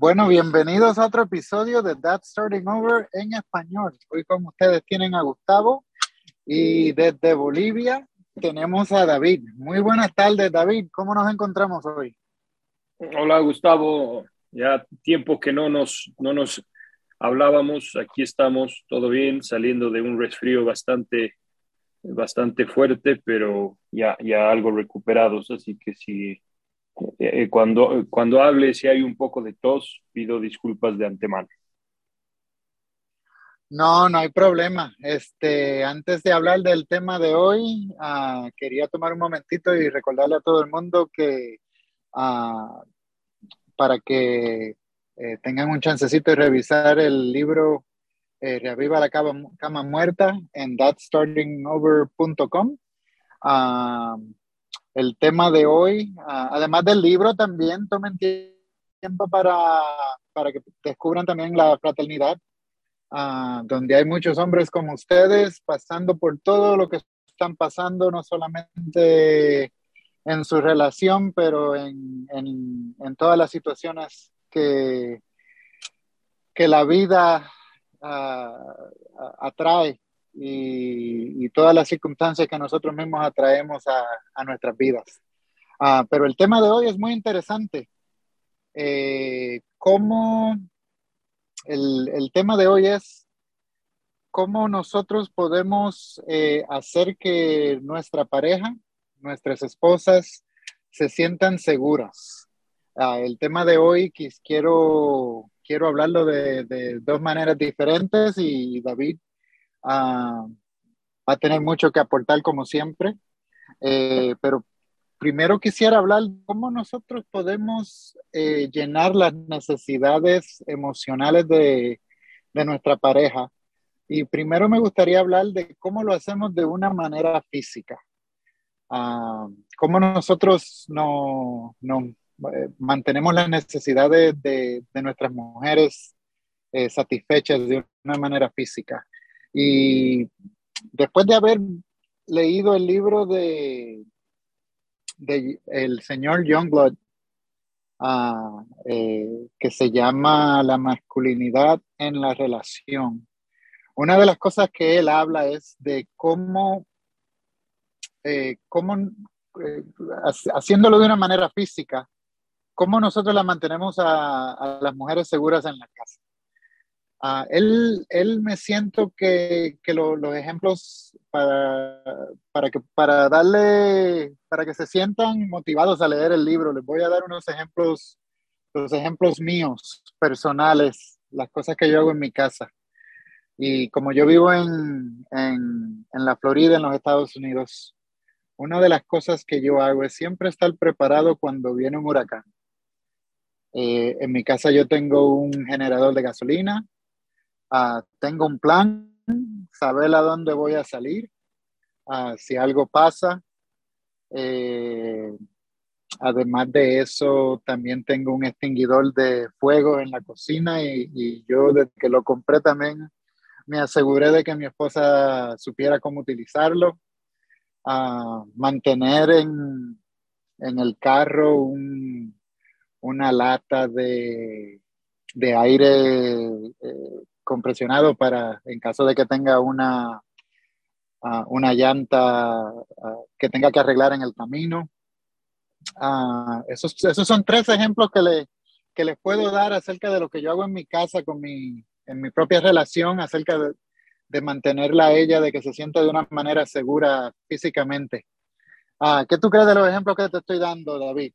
Bueno, bienvenidos a otro episodio de That Starting Over en español. Hoy con ustedes tienen a Gustavo y desde Bolivia tenemos a David. Muy buenas tardes, David. ¿Cómo nos encontramos hoy? Hola, Gustavo. Ya tiempo que no nos, no nos hablábamos. Aquí estamos, todo bien, saliendo de un resfrío bastante, bastante fuerte, pero ya, ya algo recuperados. Así que si eh, cuando, cuando hable, si hay un poco de tos, pido disculpas de antemano. No, no hay problema. Este, antes de hablar del tema de hoy, uh, quería tomar un momentito y recordarle a todo el mundo que uh, para que eh, tengan un chancecito de revisar el libro eh, Reaviva la cama, cama, muerta en thatstartingover.com. Uh, el tema de hoy. Uh, además del libro, también tomen tiempo para, para que descubran también la fraternidad, uh, donde hay muchos hombres como ustedes pasando por todo lo que están pasando, no solamente en su relación, pero en, en, todas las situaciones que, que la vida uh, atrae y, todas las circunstancias que nosotros mismos atraemos a, nuestras vidas. Uh, pero el tema de hoy es muy interesante. Eh, ¿Cómo el, el, tema de hoy es cómo nosotros podemos eh, hacer que nuestra pareja, nuestras esposas, se sientan seguras? Uh, el tema de hoy quiero, quiero hablarlo de, de dos maneras diferentes y David uh, va a tener mucho que aportar como siempre, eh, pero primero quisiera hablar cómo nosotros podemos eh, llenar las necesidades emocionales de, de, nuestra pareja. Y primero me gustaría hablar de cómo lo hacemos de una manera física. Uh, cómo nosotros no, no eh, mantenemos las necesidades de, de nuestras mujeres satisfechas de una manera física. Y después de haber leído el libro de, el señor Youngblood, uh, que se llama La masculinidad en la relación, una de las cosas que él habla es de cómo, eh, cómo eh, haciéndolo de una manera física, cómo nosotros la mantenemos a las mujeres seguras en la casa. Uh, él, él, me siento que, que lo, los ejemplos para, para, que, para darle, para que se sientan motivados a leer el libro, les voy a dar unos ejemplos, los ejemplos míos, personales, las cosas que yo hago en mi casa. Y como yo vivo en, en, en la Florida, en los Estados Unidos, una de las cosas que yo hago es siempre estar preparado cuando viene un huracán. Eh, en mi casa yo tengo un generador de gasolina, uh, tengo un plan, saber a dónde voy a salir, uh, si algo pasa. Eh, además de eso, también tengo un extinguidor de fuego en la cocina y, yo desde que lo compré también me aseguré de que mi esposa supiera cómo utilizarlo. Uh, mantener en, en el carro un, una lata de, de aire eh, compresionado para, en caso de que tenga una, uh, una llanta uh, que tenga que arreglar en el camino. Uh, esos, esos son tres ejemplos que, le, que les puedo dar acerca de lo que yo hago en mi casa, con mi, en mi propia relación, acerca de, de mantenerla a ella, de que se sienta de una manera segura físicamente. ¿Qué tú crees de los ejemplos que te estoy dando, David?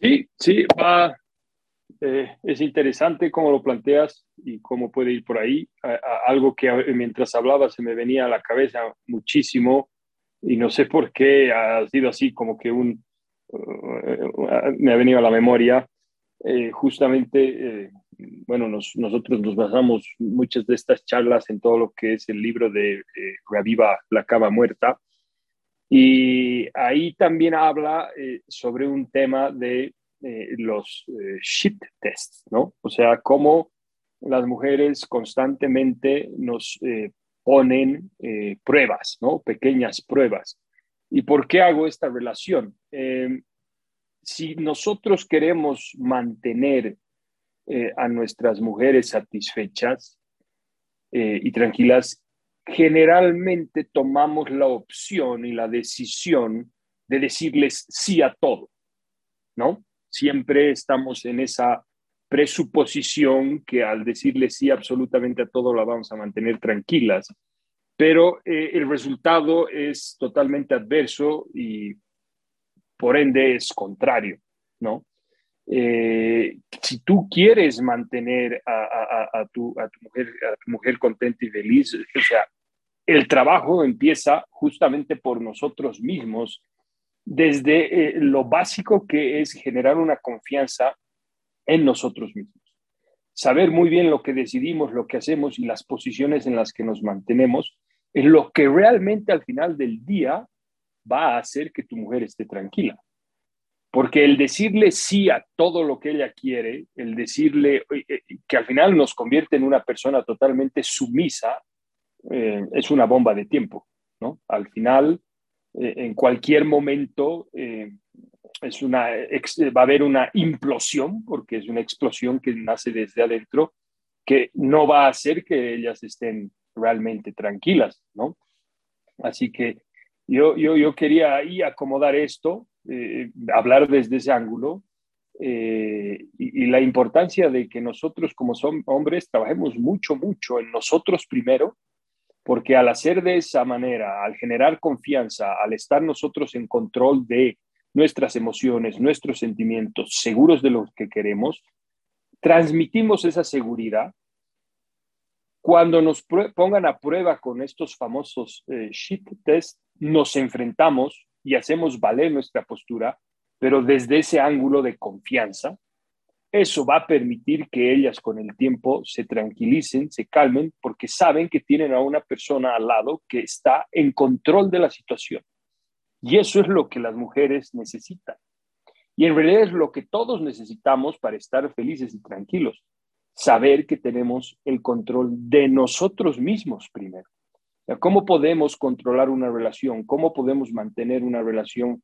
Sí, sí, va, eh, es interesante cómo lo planteas y cómo puede ir por ahí. Algo que mientras hablaba se me venía a la cabeza muchísimo y no sé por qué ha sido así como que un, uh, me ha venido a la memoria. Eh, justamente, eh, bueno, nos, nosotros nos basamos muchas de estas charlas en todo lo que es el libro de Reviva la cama muerta. Y ahí también habla sobre un tema de eh, los eh, shit tests, ¿no? O sea, cómo las mujeres constantemente nos eh, ponen eh, pruebas, ¿no? Pequeñas pruebas. ¿Y por qué hago esta relación? Em, si nosotros queremos mantener a nuestras mujeres satisfechas y tranquilas, generalmente tomamos la opción y la decisión de decirles sí a todo, ¿no? Siempre estamos en esa presuposición que al decirle sí absolutamente a todo la vamos a mantener tranquilas, pero eh, el resultado es totalmente adverso y por ende es contrario, ¿no? Eh, si tú quieres mantener a, tu, mujer, a tu mujer contenta y feliz, o sea, el trabajo empieza justamente por nosotros mismos, desde eh, lo básico que es generar una confianza en nosotros mismos. Saber muy bien lo que decidimos, lo que hacemos y las posiciones en las que nos mantenemos es lo que realmente al final del día va a hacer que tu mujer esté tranquila. Porque el decirle sí a todo lo que ella quiere, el decirle eh, que al final nos convierte en una persona totalmente sumisa, eh, es una bomba de tiempo, ¿no? Al final, eh, en cualquier momento, es una, va a haber una implosión, porque es una explosión que nace desde adentro, que no va a hacer que ellas estén realmente tranquilas, ¿no? Así que yo, yo, yo quería ahí acomodar esto, eh, hablar desde ese ángulo eh, y, la importancia de que nosotros como son hombres trabajemos mucho, mucho en nosotros primero, porque al hacer de esa manera, al generar confianza, al estar nosotros en control de nuestras emociones, nuestros sentimientos, seguros de lo que queremos, transmitimos esa seguridad. Cuando nos pongan a prueba con estos famosos eh, shit test, nos enfrentamos y hacemos valer nuestra postura, pero desde ese ángulo de confianza, eso va a permitir que ellas con el tiempo se tranquilicen, se calmen, porque saben que tienen a una persona al lado que está en control de la situación. Y eso es lo que las mujeres necesitan. Y en realidad es lo que todos necesitamos para estar felices y tranquilos. Saber que tenemos el control de nosotros mismos primero. ¿Cómo podemos controlar una relación? ¿Cómo podemos mantener una relación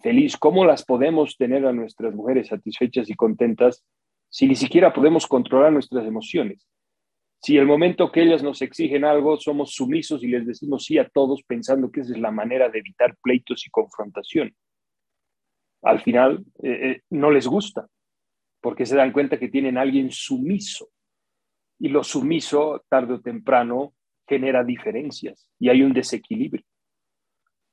feliz? ¿Cómo las podemos tener a nuestras mujeres satisfechas y contentas si ni siquiera podemos controlar nuestras emociones? Si el momento que ellas nos exigen algo, somos sumisos y les decimos sí a todos pensando que esa es la manera de evitar pleitos y confrontación. Al final eh, eh, no les gusta, porque se dan cuenta que tienen a alguien sumiso. Y lo sumiso, tarde o temprano, genera diferencias y hay un desequilibrio.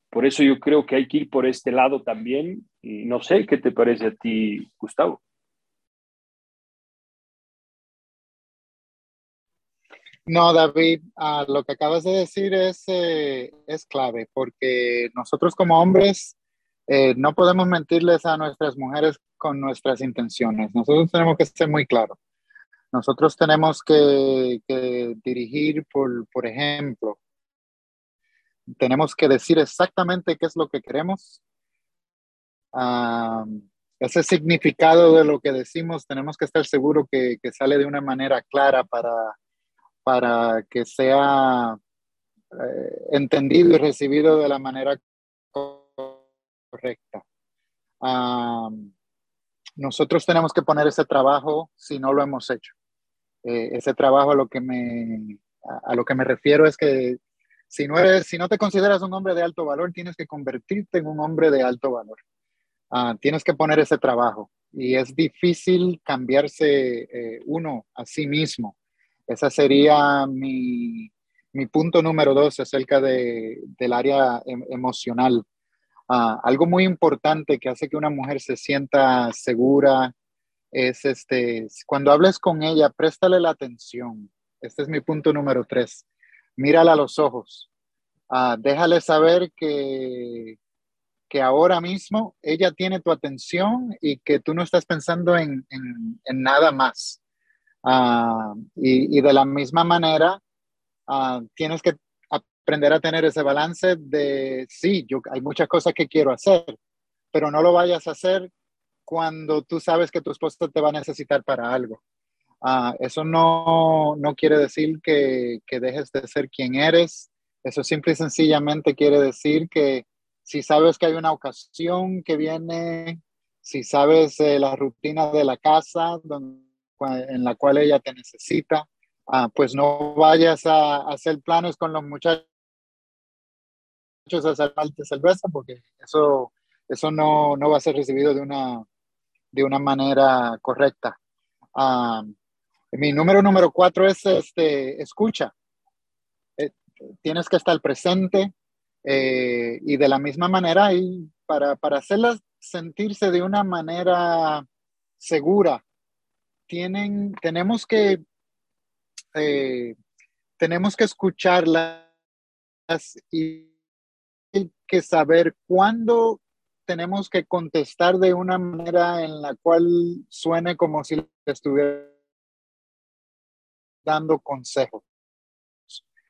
Por eso yo creo que hay que ir por este lado también. Y no sé qué te parece a ti, Gustavo. No, David, ah, lo que acabas de decir es, eh, es clave, porque nosotros como hombres eh, no podemos mentirles a nuestras mujeres con nuestras intenciones. Nosotros tenemos que ser muy claros. Nosotros tenemos que, dirigir, por, por, ejemplo, tenemos que decir exactamente qué es lo que queremos. Ah, ese significado de lo que decimos, tenemos que estar seguros que, que sale de una manera clara para para que sea eh, entendido y recibido de la manera correcta. nosotros tenemos que poner ese trabajo si no lo hemos hecho. Eh, ese trabajo a lo que me a, lo que me refiero es que si no eres, si no te consideras un hombre de alto valor, tienes que convertirte en un hombre de alto valor. Ah, tienes que poner ese trabajo y es difícil cambiarse eh, uno a sí mismo ese sería mi, punto número dos acerca de, del área em, emocional. Ah, algo muy importante que hace que una mujer se sienta segura es este, cuando hables con ella, préstale la atención. Este es mi punto número tres. Mírala a los ojos. Ah, déjale saber que, que ahora mismo ella tiene tu atención y que tú no estás pensando en nada más. Ah, y, de la misma manera, ah, tienes que aprender a tener ese balance de, sí, yo, hay muchas cosas que quiero hacer, pero no lo vayas a hacer cuando tú sabes que tu esposo te va a necesitar para algo. Ah, eso no, no, quiere decir que, que, dejes de ser quien eres. Eso simple y sencillamente quiere decir que si sabes que hay una ocasión que viene si sabes eh, la rutina de la casa en la cual ella te necesita, ah, pues no vayas a, hacer planes con los muchachos a hacer de cerveza porque eso, eso no, no, va a ser recibido de una, de una manera correcta. Ah, mi número número cuatro es este, escucha. Eh, tienes que estar presente eh, y de la misma manera y para, para hacerlas sentirse de una manera segura, tienen, tenemos que, eh, tenemos que escucharlas y que saber cuándo tenemos que contestar de una manera en la cual suene como si estuviera dando consejos.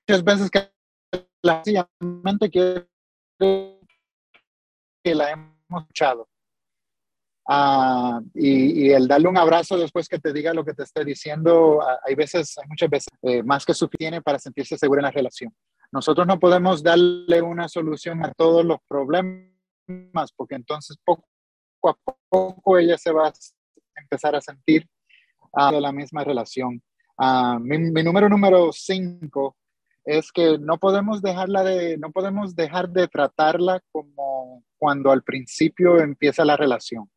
Muchas veces que la quiere que la hemos escuchado. Ah, y, el darle un abrazo después que te diga lo que te esté diciendo, ah, hay veces, hay muchas veces, eh, más que suficiente para sentirse seguro en la relación. Nosotros no podemos darle una solución a todos los problemas, porque entonces poco a poco ella se va a empezar a sentir uh, de la misma relación. Mi, mi, número número cinco es que no podemos dejarla de, no podemos dejar de tratarla como cuando al principio empieza la relación.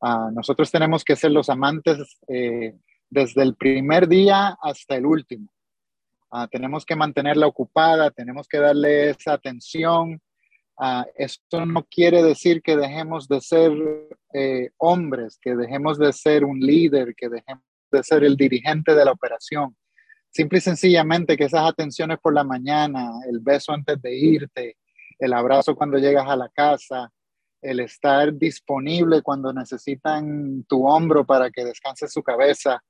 Ah, nosotros tenemos que ser los amantes eh, desde el primer día hasta el último. Ah, tenemos que mantenerla ocupada, tenemos que darle esa atención. Uh, esto no quiere decir que dejemos de ser eh, hombres, que dejemos de ser un líder, que dejemos de ser el dirigente de la operación. Simple y sencillamente que esas atenciones por la mañana, el beso antes de irte, el abrazo cuando llegas a la casa, el estar disponible cuando necesitan tu hombro para que descanse su cabeza,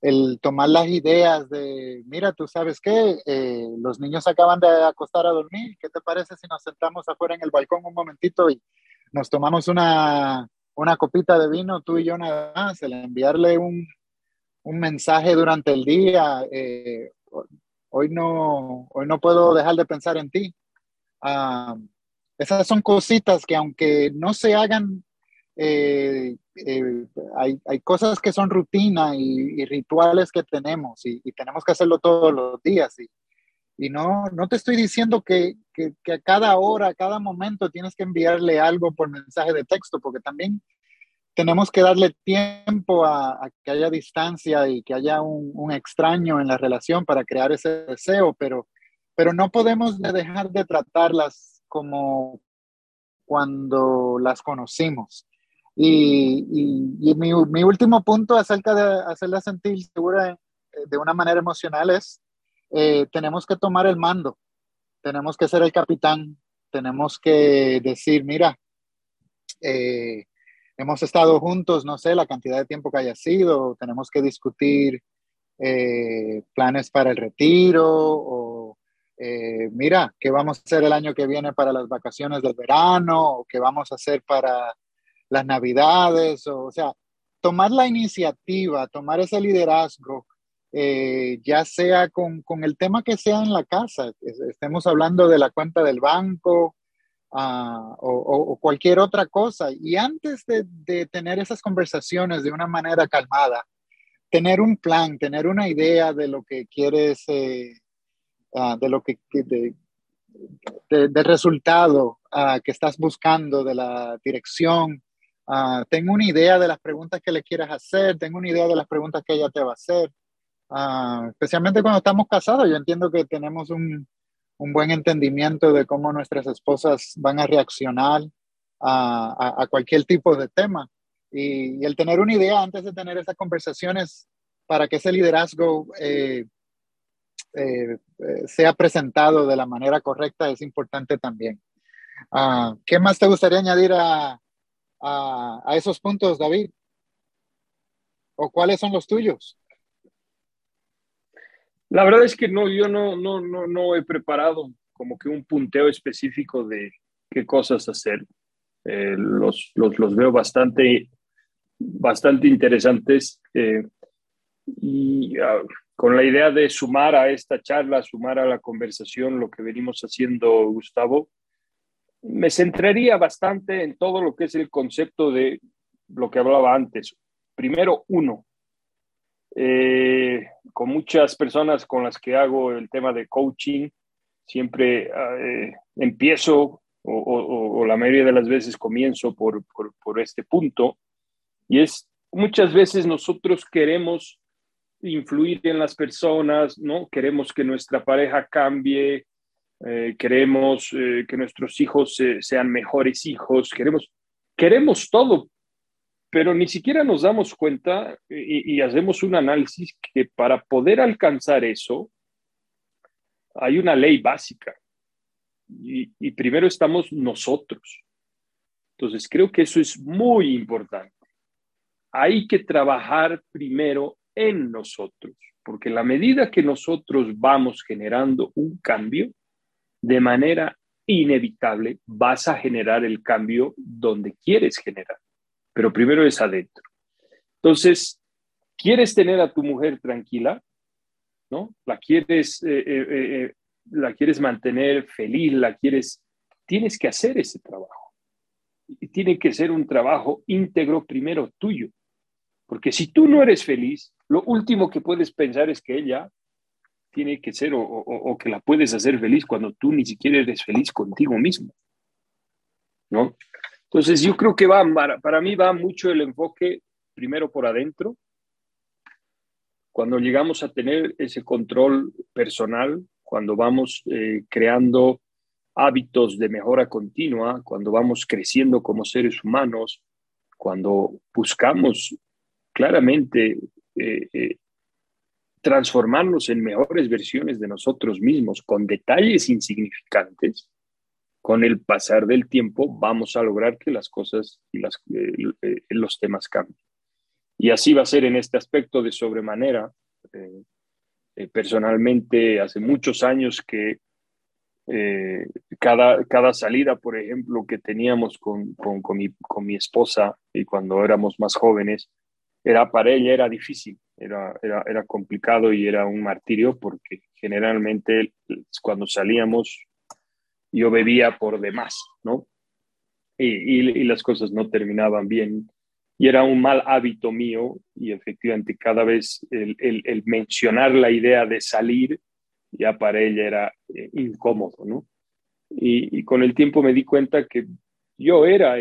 el tomar las ideas de, mira, tú sabes qué, eh, los niños acaban de acostar a dormir, ¿qué te parece si nos sentamos afuera en el balcón un momentito y nos tomamos una, una copita de vino, tú y yo nada más, el enviarle un, un mensaje durante el día. Eh, hoy, no, hoy no puedo dejar de pensar en ti. Ah, esas son cositas que aunque no se hagan, eh, eh, hay, hay, cosas que son rutina y, rituales que tenemos y, tenemos que hacerlo todos los días. Y, y no, no te estoy diciendo que, que, que, a cada hora, a cada momento tienes que enviarle algo por mensaje de texto, porque también tenemos que darle tiempo a, que haya distancia y que haya un, extraño en la relación para crear ese deseo, pero, pero no podemos dejar de tratarlas como cuando las conocimos. Y, mi, mi, último punto acerca de hacerla sentir segura de una manera emocional es, eh, tenemos que tomar el mando, tenemos que ser el capitán, tenemos que decir, mira, eh, hemos estado juntos, no sé, la cantidad de tiempo que haya sido, tenemos que discutir eh, planes para el retiro o eh, mira, ¿qué vamos a hacer el año que viene para las vacaciones del verano o qué vamos a hacer para las navidades? O, sea, tomar la iniciativa, tomar ese liderazgo, eh, ya sea con, con, el tema que sea en la casa, estemos hablando de la cuenta del banco, Ah, o, cualquier otra cosa. Y antes de, tener esas conversaciones de una manera calmada, tener un plan, tener una idea de lo que quieres, eh, ah, de lo que, de, del resultado ah, que estás buscando, de la dirección. tengo una idea de las preguntas que le quieras hacer, tengo una idea de las preguntas que ella te va a hacer. Especialmente cuando estamos casados, yo entiendo que tenemos un, un buen entendimiento de cómo nuestras esposas van a reaccionar a, cualquier tipo de tema. Y, el tener una idea antes de tener esas conversaciones para que ese liderazgo eh, eh, sea presentado de la manera correcta es importante también. Ah, ¿Qué más te gustaría añadir a, a esos puntos, David? ¿O cuáles son los tuyos? La verdad es que no, yo no, no, no, no he preparado como que un punteo específico de qué cosas hacer. Eh, los, los, los, veo bastante, bastante interesantes eh, y uh, con la idea de sumar a esta charla, sumar a la conversación lo que venimos haciendo, Gustavo, me centraría bastante en todo lo que es el concepto de lo que hablaba antes. Primero, uno. Eh, con muchas personas con las que hago el tema de coaching, siempre eh, empiezo o, la mayoría de las veces comienzo por, por, este punto, y es muchas veces nosotros queremos influir en las personas, ¿no? Queremos que nuestra pareja cambie, eh, queremos que nuestros hijos sean mejores hijos, queremos, queremos todo, pero ni siquiera nos damos cuenta y, hacemos un análisis que para poder alcanzar eso hay una ley básica y, y primero estamos nosotros. Entonces creo que eso es muy importante. Hay que trabajar primero en nosotros, porque la medida que nosotros vamos generando un cambio, de manera inevitable vas a generar el cambio donde quieres generar, pero primero es adentro. Entonces, ¿quieres tener a tu mujer tranquila? ¿No? ¿La quieres, eh, eh, eh, la quieres mantener feliz? ¿La quieres? Tienes que hacer ese trabajo. Y tiene que ser un trabajo íntegro primero tuyo. Porque si tú no eres feliz, lo último que puedes pensar es que ella tiene que ser o, que la puedes hacer feliz cuando tú ni siquiera eres feliz contigo mismo. ¿No? Entonces yo creo que va, para, mí va mucho el enfoque primero por adentro. Cuando llegamos a tener ese control personal, cuando vamos eh, creando hábitos de mejora continua, cuando vamos creciendo como seres humanos, cuando buscamos claramente eh, eh, transformarnos en mejores versiones de nosotros mismos con detalles insignificantes, con el pasar del tiempo vamos a lograr que las cosas y eh, eh, los temas cambien. Y así va a ser en este aspecto de sobremanera. Eh, personalmente, hace muchos años que cada, cada salida, por ejemplo, que teníamos con, con, con, mi, con mi esposa y cuando éramos más jóvenes, era para ella era difícil era, era, era complicado y era un martirio porque generalmente cuando salíamos yo bebía por demás, ¿no? Y, las cosas no terminaban bien. Y era un mal hábito mío y efectivamente cada vez el, mencionar la idea de salir ya para ella era eh, incómodo, ¿no? Y, con el tiempo me di cuenta que yo era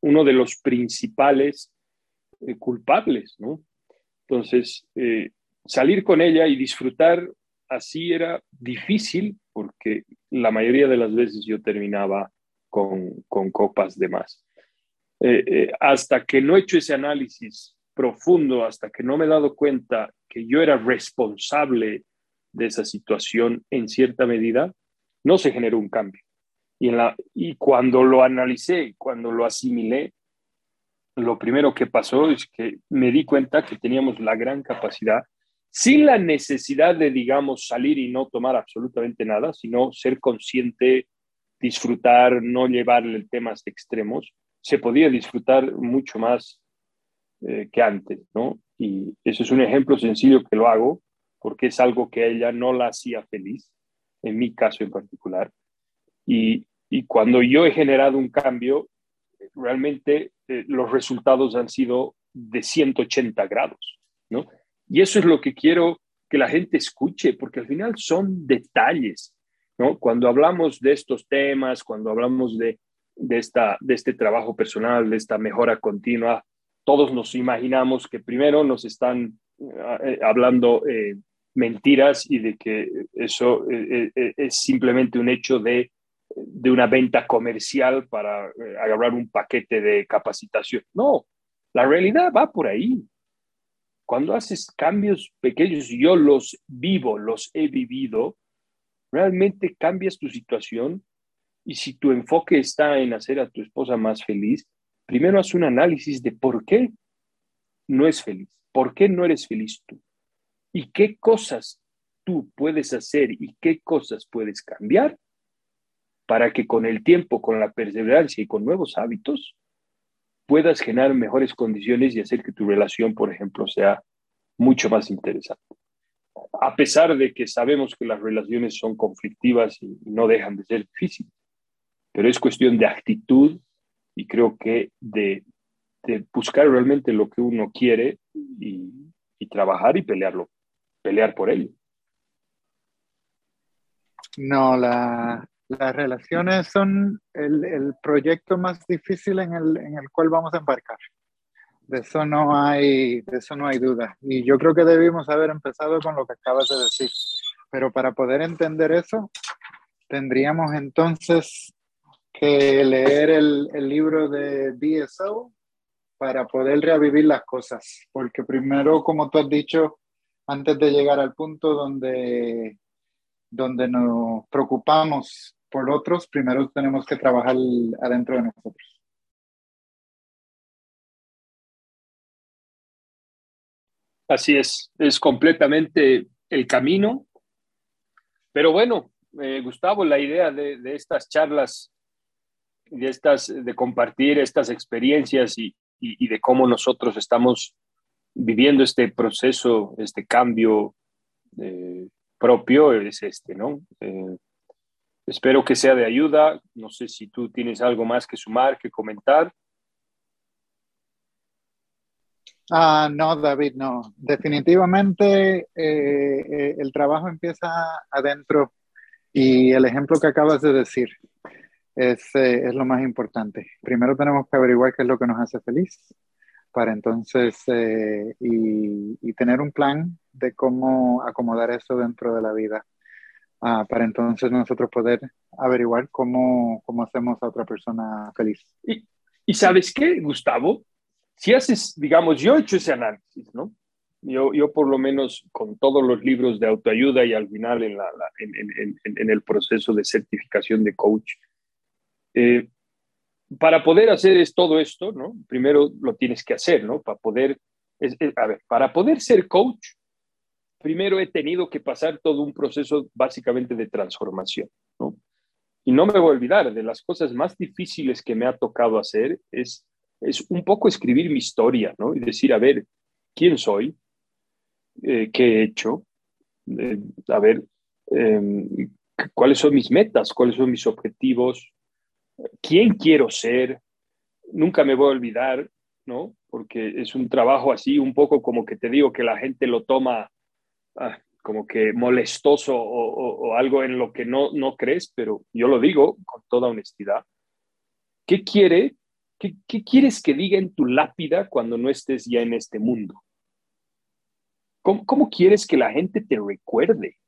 uno de los principales eh, culpables, ¿no? Entonces, eh, salir con ella y disfrutar así era difícil porque la mayoría de las veces yo terminaba con, con copas de más. Eh, hasta que no he hecho ese análisis profundo, hasta que no me he dado cuenta que yo era responsable de esa situación en cierta medida, no se generó un cambio. Y cuando lo analicé, cuando lo asimilé, lo primero que pasó es que me di cuenta que teníamos la gran capacidad, sin la necesidad de, digamos, salir y no tomar absolutamente nada, sino ser consciente, disfrutar, no llevarle temas extremos, se podía disfrutar mucho más eh, que antes, ¿no? Y eso es un ejemplo sencillo que lo hago porque es algo que a ella no la hacía feliz, en mi caso en particular. Y, y cuando yo he generado un cambio, realmente eh, los resultados han sido de 180 grados, ¿no? Y eso es lo que quiero que la gente escuche, porque al final son detalles, ¿no? Cuando hablamos de estos temas, cuando hablamos de, de, esta, de este trabajo personal, de esta mejora continua, todos nos imaginamos que primero nos están eh, hablando eh, mentiras y de que eso es simplemente un hecho de de una venta comercial para eh, agarrar un paquete de capacitación. No, la realidad va por ahí. Cuando haces cambios pequeños, yo los vivo, los he vivido, realmente cambias tu situación. Y si tu enfoque está en hacer a tu esposa más feliz, primero haz un análisis de por qué no es feliz, por qué no eres feliz tú. Y qué cosas tú puedes hacer y qué cosas puedes cambiar para que con el tiempo, con la perseverancia y con nuevos hábitos, puedas generar mejores condiciones y hacer que tu relación, por ejemplo, sea mucho más interesante. a pesar de que sabemos que las relaciones son conflictivas y no dejan de ser difíciles. Pero es cuestión de actitud y creo que de, buscar realmente lo que uno quiere y, y trabajar y pelearlo, pelear por ello. No, la, las relaciones son el, el, proyecto más difícil en el, en el cual vamos a embarcar. De eso no hay, de eso no hay duda. Y yo creo que debimos haber empezado con lo que acabas de decir. Pero para poder entender eso, tendríamos entonces que leer el, el libro de DSO para poder revivir las cosas. Porque primero, como tú has dicho, antes de llegar al punto donde, donde nos preocupamos por otros, primero tenemos que trabajar adentro de nosotros. Así es, es completamente el camino. Pero bueno, eh, Gustavo, la idea de, estas charlas, de, estas, de compartir estas experiencias y, y, y, de cómo nosotros estamos viviendo este proceso, este cambio eh, propio, es este, ¿no? Eh, espero que sea de ayuda. No sé si tú tienes algo más que sumar, que comentar. Ah, no, David, no. Definitivamente eh, eh, el trabajo empieza adentro y el ejemplo que acabas de decir es, eh, es, lo más importante. Primero tenemos que averiguar qué es lo que nos hace feliz para entonces eh, y, tener un plan de cómo acomodar eso dentro de la vida. Ah, para entonces nosotros poder averiguar cómo, cómo hacemos a otra persona feliz. ¿Y, y sabes qué, Gustavo? si haces, digamos, yo he hecho ese análisis, ¿no? Yo, yo por lo menos con todos los libros de autoayuda y al final en, la, en, en, el proceso de certificación de coach, eh, para poder hacer es todo esto, ¿no? Primero lo tienes que hacer, ¿no? Para poder, es, es, a ver, para poder ser coach, primero he tenido que pasar todo un proceso básicamente de transformación, ¿no? Y no me voy a olvidar, de las cosas más difíciles que me ha tocado hacer es es un poco escribir mi historia, ¿no? Y decir, a ver, ¿quién soy? Eh, ¿Qué he hecho? Eh, a ver, eh, ¿cuáles son mis metas? ¿Cuáles son mis objetivos? ¿Quién quiero ser? Nunca me voy a olvidar, ¿no? Porque es un trabajo así, un poco como que te digo que la gente lo toma ah, como que molestoso o, algo en lo que no, no crees, pero yo lo digo con toda honestidad. ¿Qué quiere ¿Qué, ¿Qué, quieres que diga en tu lápida cuando no estés ya en este mundo? ¿Cómo, ¿Cómo, quieres que la gente te recuerde?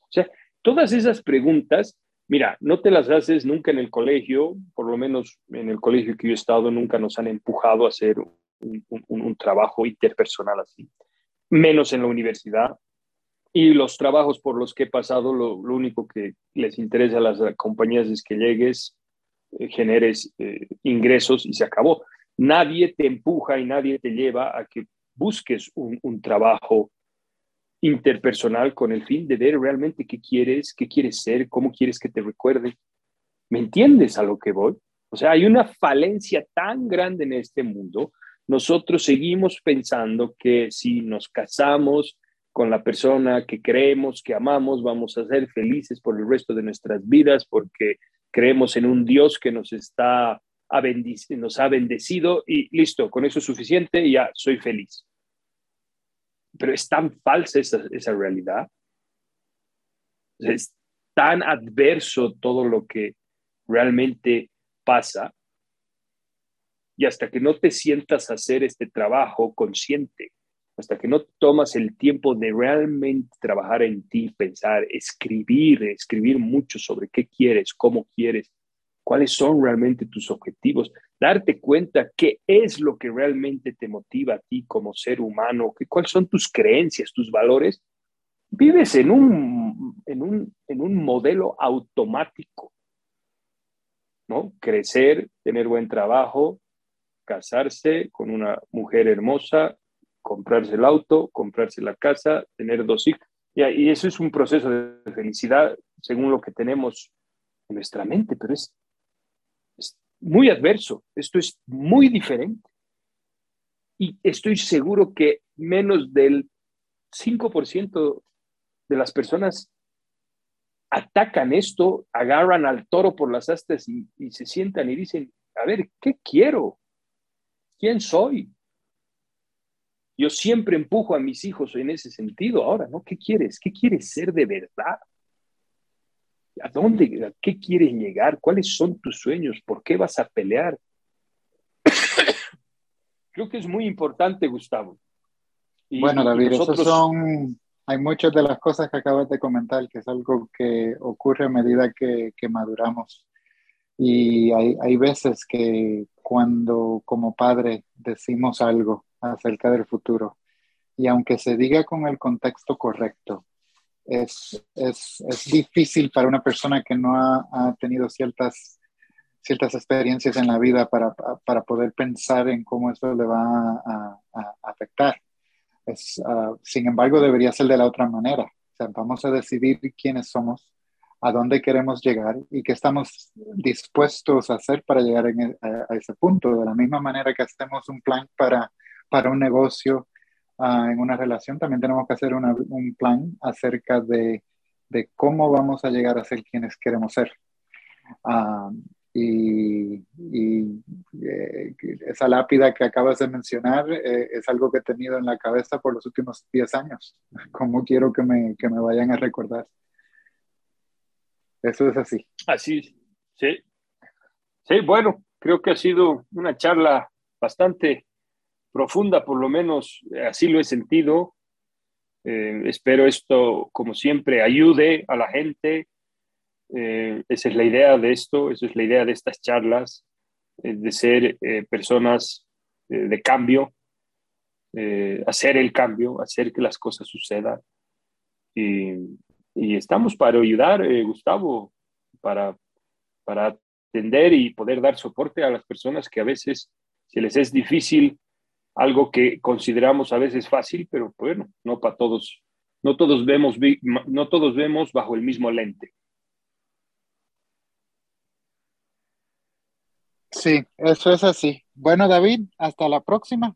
O sea, todas esas preguntas, mira, no te las haces nunca en el colegio, por lo menos en el colegio que yo he estado, nunca nos han empujado a hacer un, trabajo interpersonal así, menos en la universidad. Y los trabajos por los que he pasado, lo, lo único que les interesa a las compañías es que llegues, eh, generes eh, ingresos y se acabó. Nadie te empuja y nadie te lleva a que busques un, un, trabajo interpersonal con el fin de ver realmente qué quieres, qué quieres ser, cómo quieres que te recuerde. ¿Me entiendes a lo que voy? O sea, hay una falencia tan grande en este mundo. Nosotros seguimos pensando que si nos casamos con la persona que creemos que amamos, vamos a ser felices por el resto de nuestras vidas porque creemos en un Dios que nos está a nos ha bendecido y listo, con eso es suficiente y ya soy feliz. Pero es tan falsa esa, esa realidad. Es tan adverso todo lo que realmente pasa. Y hasta que no te sientas a hacer este trabajo consciente, hasta que no tomas el tiempo de realmente trabajar en ti, pensar, escribir, escribir mucho sobre qué quieres, cómo quieres, cuáles son realmente tus objetivos, darte cuenta qué es lo que realmente te motiva a ti como ser humano, qué, cuáles son tus creencias, tus valores, vives en un, en un, en un modelo automático, ¿no? Crecer, tener buen trabajo, casarse con una mujer hermosa, comprarse el auto, comprarse la casa, tener dos hijos. Y, eso es un proceso de felicidad según lo que tenemos en nuestra mente, pero es muy adverso. Esto es muy diferente. Y estoy seguro que menos del 5% de las personas atacan esto, agarran al toro por las astas y, y se sientan y dicen, a ver, ¿qué quiero? ¿Quién soy? Yo siempre empujo a mis hijos en ese sentido. Ahora, ¿no? ¿Qué quieres? ¿Qué quieres ser de verdad? ¿A dónde? ¿A qué quieres llegar? ¿Cuáles son tus sueños? ¿Por qué vas a pelear? Creo que es muy importante, Gustavo. bueno, David, nosotros... son, hay muchas de las cosas que acabas de comentar, que es algo que ocurre a medida que, que maduramos. Y hay, hay veces que cuando como padre decimos algo acerca del futuro, y aunque se diga con el contexto correcto, es, es, es difícil para una persona que no ha, ha, tenido ciertas, ciertas experiencias en la vida para, para poder pensar en cómo eso le va a, afectar. Es, uh, sin embargo, debería ser de la otra manera. Vamos a decidir quiénes somos, a dónde queremos llegar y qué estamos dispuestos a hacer para llegar en, a, a, ese punto. De la misma manera que hacemos un plan para, para un negocio, uh, en una relación, también tenemos que hacer una, un plan acerca de, de, cómo vamos a llegar a ser quienes queremos ser. Uh, y, y eh, esa lápida que acabas de mencionar eh, es algo que he tenido en la cabeza por los últimos 10 años. ¿Cómo quiero que me, que me vayan a recordar? Eso es así. Así, sí. Sí, bueno, creo que ha sido una charla bastante profunda, por lo menos eh, así lo he sentido. Eh, espero esto, como siempre, ayude a la gente. Eh, esa es la idea de esto, esa es la idea de estas charlas, eh, de ser eh, personas de cambio, hacer el cambio, hacer que las cosas sucedan. Y, estamos para ayudar, Gustavo, para, para atender y poder dar soporte a las personas que a veces se les es difícil algo que consideramos a veces fácil, pero bueno, no para todos, no todos vemos, no todos vemos bajo el mismo lente. Sí, eso es así. Bueno, David, hasta la próxima.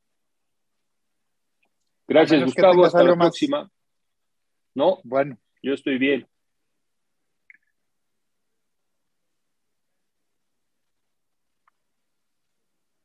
Gracias, Gustavo. Hasta la próxima. No, bueno, yo estoy bien.